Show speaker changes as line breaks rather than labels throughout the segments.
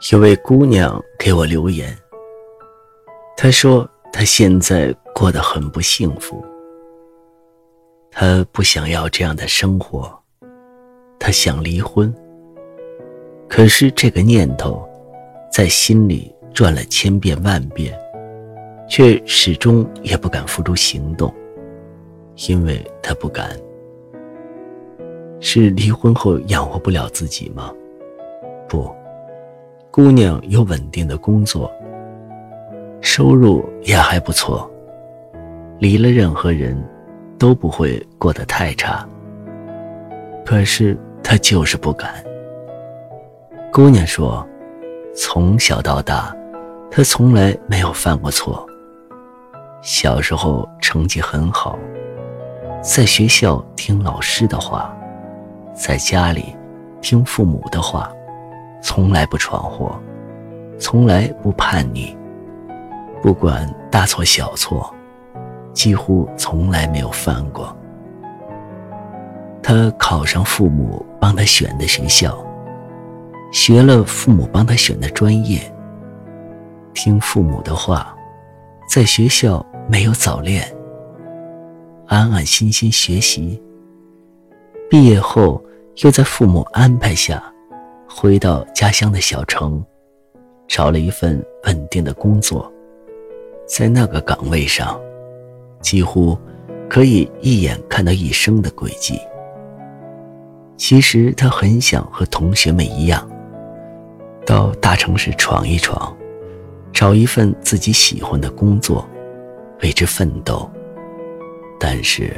有位姑娘给我留言，她说她现在过得很不幸福，她不想要这样的生活，她想离婚。可是这个念头在心里转了千遍万遍，却始终也不敢付诸行动，因为她不敢。是离婚后养活不了自己吗？不。姑娘有稳定的工作，收入也还不错。离了任何人，都不会过得太差。可是她就是不敢。姑娘说：“从小到大，她从来没有犯过错。小时候成绩很好，在学校听老师的话，在家里听父母的话。”从来不闯祸，从来不叛逆，不管大错小错，几乎从来没有犯过。他考上父母帮他选的学校，学了父母帮他选的专业，听父母的话，在学校没有早恋，安安心心学习。毕业后又在父母安排下。回到家乡的小城，找了一份稳定的工作，在那个岗位上，几乎可以一眼看到一生的轨迹。其实他很想和同学们一样，到大城市闯一闯，找一份自己喜欢的工作，为之奋斗。但是，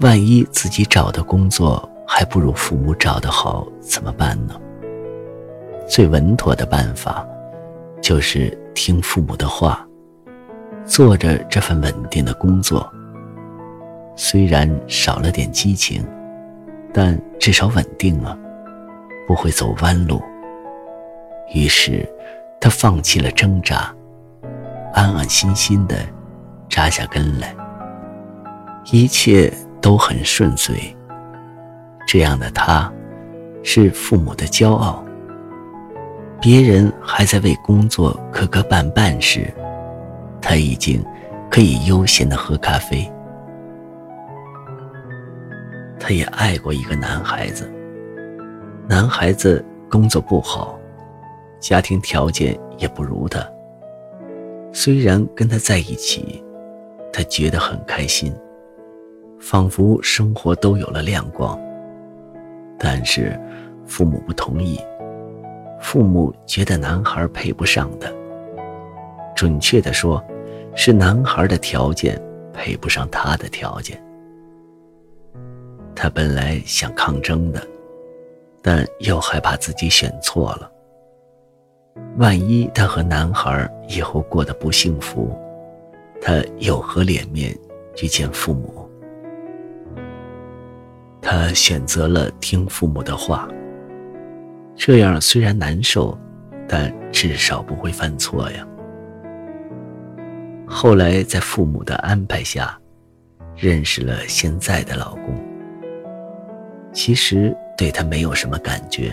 万一自己找的工作还不如父母找的好，怎么办呢？最稳妥的办法，就是听父母的话，做着这份稳定的工作。虽然少了点激情，但至少稳定了，不会走弯路。于是，他放弃了挣扎，安安心心的扎下根来。一切都很顺遂。这样的他，是父母的骄傲。别人还在为工作磕磕绊绊时，他已经可以悠闲的喝咖啡。他也爱过一个男孩子，男孩子工作不好，家庭条件也不如他。虽然跟他在一起，他觉得很开心，仿佛生活都有了亮光。但是父母不同意。父母觉得男孩配不上的，准确的说，是男孩的条件配不上他的条件。他本来想抗争的，但又害怕自己选错了。万一他和男孩以后过得不幸福，他有何脸面去见父母？他选择了听父母的话。这样虽然难受，但至少不会犯错呀。后来在父母的安排下，认识了现在的老公。其实对他没有什么感觉，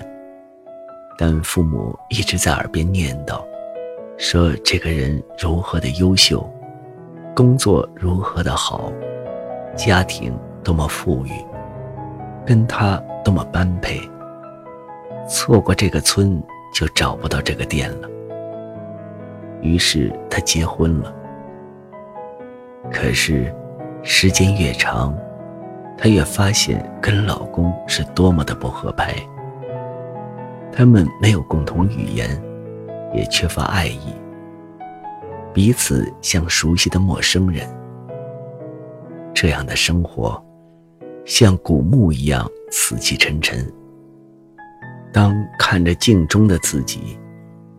但父母一直在耳边念叨，说这个人如何的优秀，工作如何的好，家庭多么富裕，跟他多么般配。错过这个村，就找不到这个店了。于是她结婚了。可是，时间越长，她越发现跟老公是多么的不合拍。他们没有共同语言，也缺乏爱意，彼此像熟悉的陌生人。这样的生活，像古墓一样死气沉沉。当看着镜中的自己，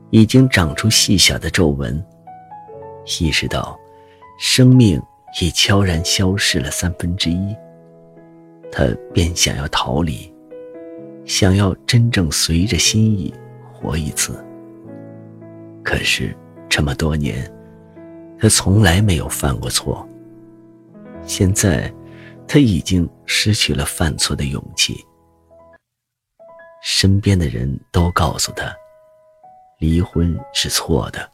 已经长出细小的皱纹，意识到生命已悄然消失了三分之一，他便想要逃离，想要真正随着心意活一次。可是这么多年，他从来没有犯过错。现在，他已经失去了犯错的勇气。身边的人都告诉他，离婚是错的。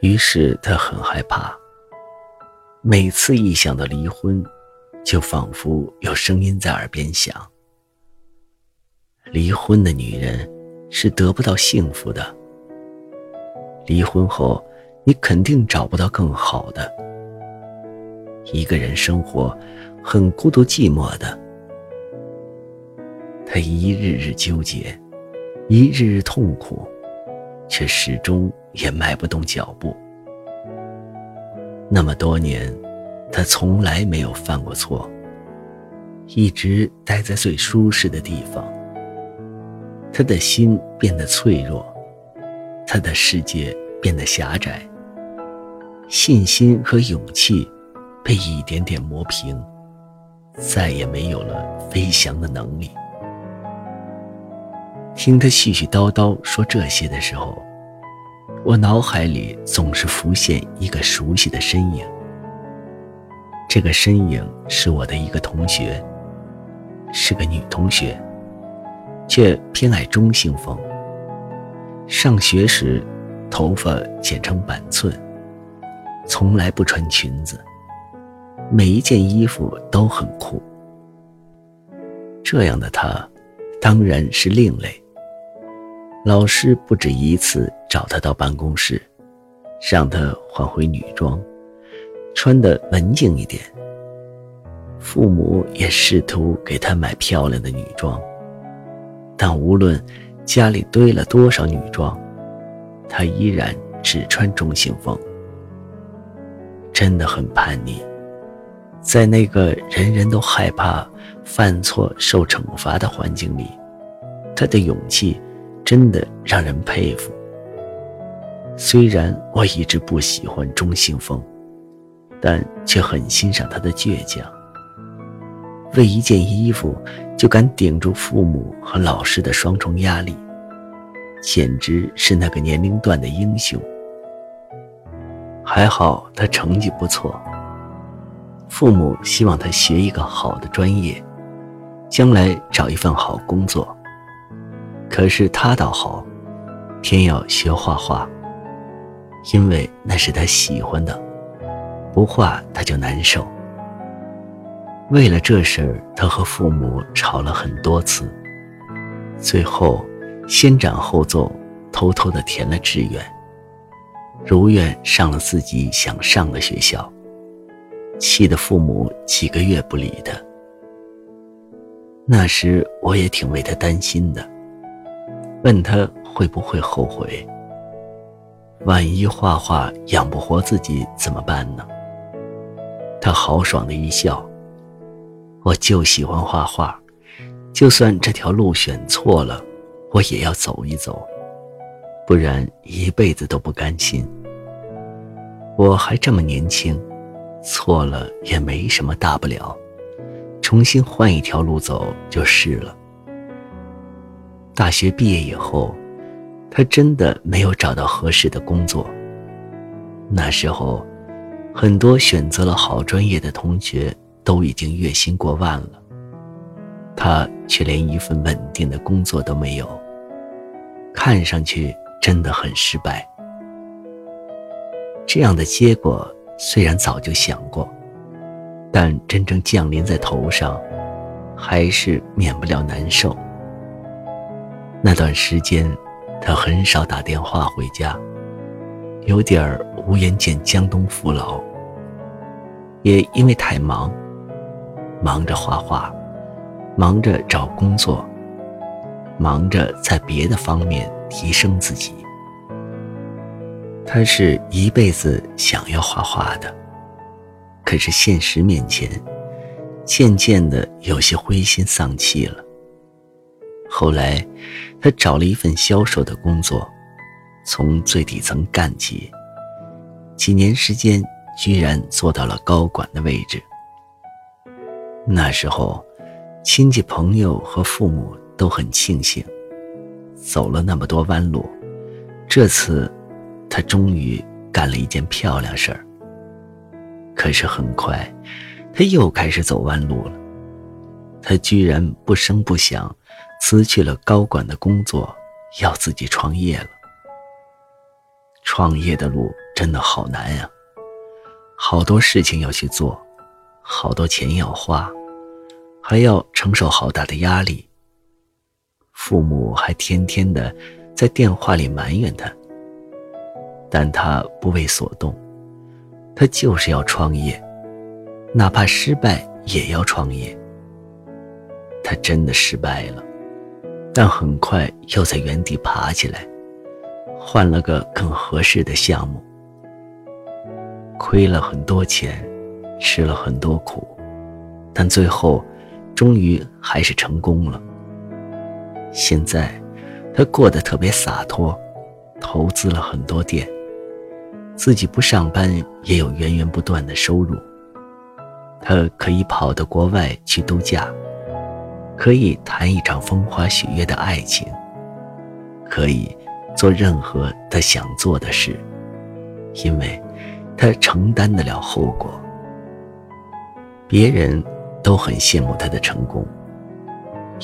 于是他很害怕。每次一想到离婚，就仿佛有声音在耳边响：离婚的女人是得不到幸福的。离婚后，你肯定找不到更好的。一个人生活，很孤独寂寞的。他一日日纠结，一日日痛苦，却始终也迈不动脚步。那么多年，他从来没有犯过错，一直待在最舒适的地方。他的心变得脆弱，他的世界变得狭窄，信心和勇气被一点点磨平，再也没有了飞翔的能力。听他絮絮叨叨说这些的时候，我脑海里总是浮现一个熟悉的身影。这个身影是我的一个同学，是个女同学，却偏爱中性风。上学时，头发剪成板寸，从来不穿裙子，每一件衣服都很酷。这样的她，当然是另类。老师不止一次找他到办公室，让他换回女装，穿得文静一点。父母也试图给他买漂亮的女装，但无论家里堆了多少女装，他依然只穿中性风。真的很叛逆，在那个人人都害怕犯错受惩罚的环境里，他的勇气。真的让人佩服。虽然我一直不喜欢中性风，但却很欣赏他的倔强。为一件衣服就敢顶住父母和老师的双重压力，简直是那个年龄段的英雄。还好他成绩不错，父母希望他学一个好的专业，将来找一份好工作。可是他倒好，偏要学画画，因为那是他喜欢的，不画他就难受。为了这事儿，他和父母吵了很多次，最后先斩后奏，偷偷的填了志愿，如愿上了自己想上的学校，气得父母几个月不理他。那时我也挺为他担心的。问他会不会后悔？万一画画养不活自己怎么办呢？他豪爽的一笑：“我就喜欢画画，就算这条路选错了，我也要走一走，不然一辈子都不甘心。我还这么年轻，错了也没什么大不了，重新换一条路走就是了。”大学毕业以后，他真的没有找到合适的工作。那时候，很多选择了好专业的同学都已经月薪过万了，他却连一份稳定的工作都没有，看上去真的很失败。这样的结果虽然早就想过，但真正降临在头上，还是免不了难受。那段时间，他很少打电话回家，有点儿无颜见江东父老。也因为太忙，忙着画画，忙着找工作，忙着在别的方面提升自己。他是一辈子想要画画的，可是现实面前，渐渐的有些灰心丧气了。后来，他找了一份销售的工作，从最底层干起，几年时间居然做到了高管的位置。那时候，亲戚朋友和父母都很庆幸，走了那么多弯路，这次他终于干了一件漂亮事儿。可是很快，他又开始走弯路了。他居然不声不响辞去了高管的工作，要自己创业了。创业的路真的好难呀，好多事情要去做，好多钱要花。还要承受好大的压力，父母还天天的在电话里埋怨他，但他不为所动，他就是要创业，哪怕失败也要创业。他真的失败了，但很快又在原地爬起来，换了个更合适的项目，亏了很多钱，吃了很多苦，但最后。终于还是成功了。现在，他过得特别洒脱，投资了很多店，自己不上班也有源源不断的收入。他可以跑到国外去度假，可以谈一场风花雪月的爱情，可以做任何他想做的事，因为他承担得了后果。别人。都很羡慕他的成功，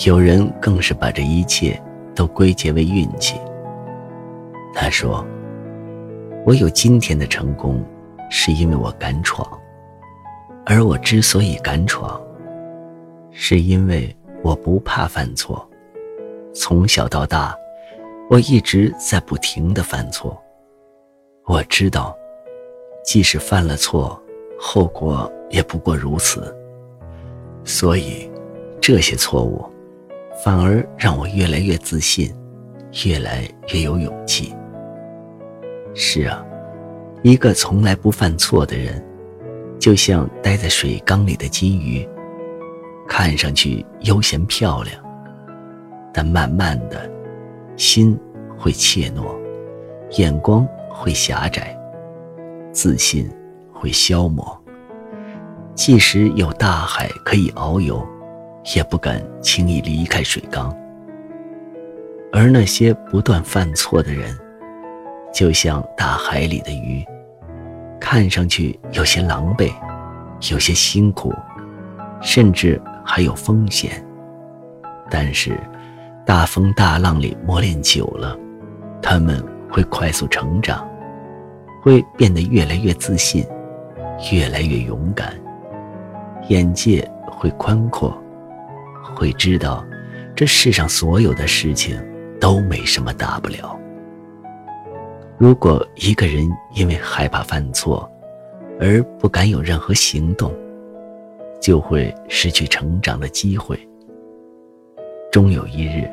有人更是把这一切都归结为运气。他说：“我有今天的成功，是因为我敢闯；而我之所以敢闯，是因为我不怕犯错。从小到大，我一直在不停的犯错。我知道，即使犯了错，后果也不过如此。”所以，这些错误，反而让我越来越自信，越来越有勇气。是啊，一个从来不犯错的人，就像待在水缸里的金鱼，看上去悠闲漂亮，但慢慢的，心会怯懦，眼光会狭窄，自信会消磨。即使有大海可以遨游，也不敢轻易离开水缸。而那些不断犯错的人，就像大海里的鱼，看上去有些狼狈，有些辛苦，甚至还有风险。但是，大风大浪里磨练久了，他们会快速成长，会变得越来越自信，越来越勇敢。眼界会宽阔，会知道这世上所有的事情都没什么大不了。如果一个人因为害怕犯错而不敢有任何行动，就会失去成长的机会。终有一日，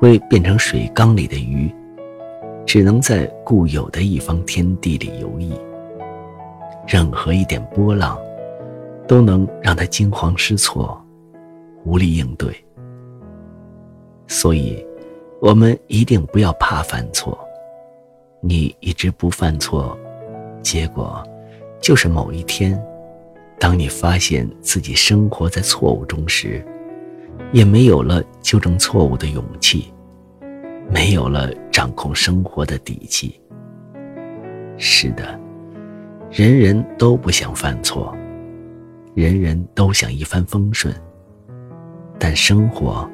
会变成水缸里的鱼，只能在固有的一方天地里游弋。任何一点波浪。都能让他惊慌失措，无力应对。所以，我们一定不要怕犯错。你一直不犯错，结果就是某一天，当你发现自己生活在错误中时，也没有了纠正错误的勇气，没有了掌控生活的底气。是的，人人都不想犯错。人人都想一帆风顺，但生活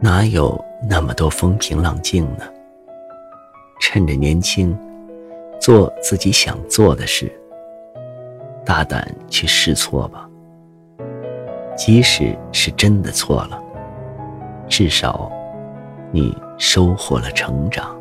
哪有那么多风平浪静呢？趁着年轻，做自己想做的事，大胆去试错吧。即使是真的错了，至少你收获了成长。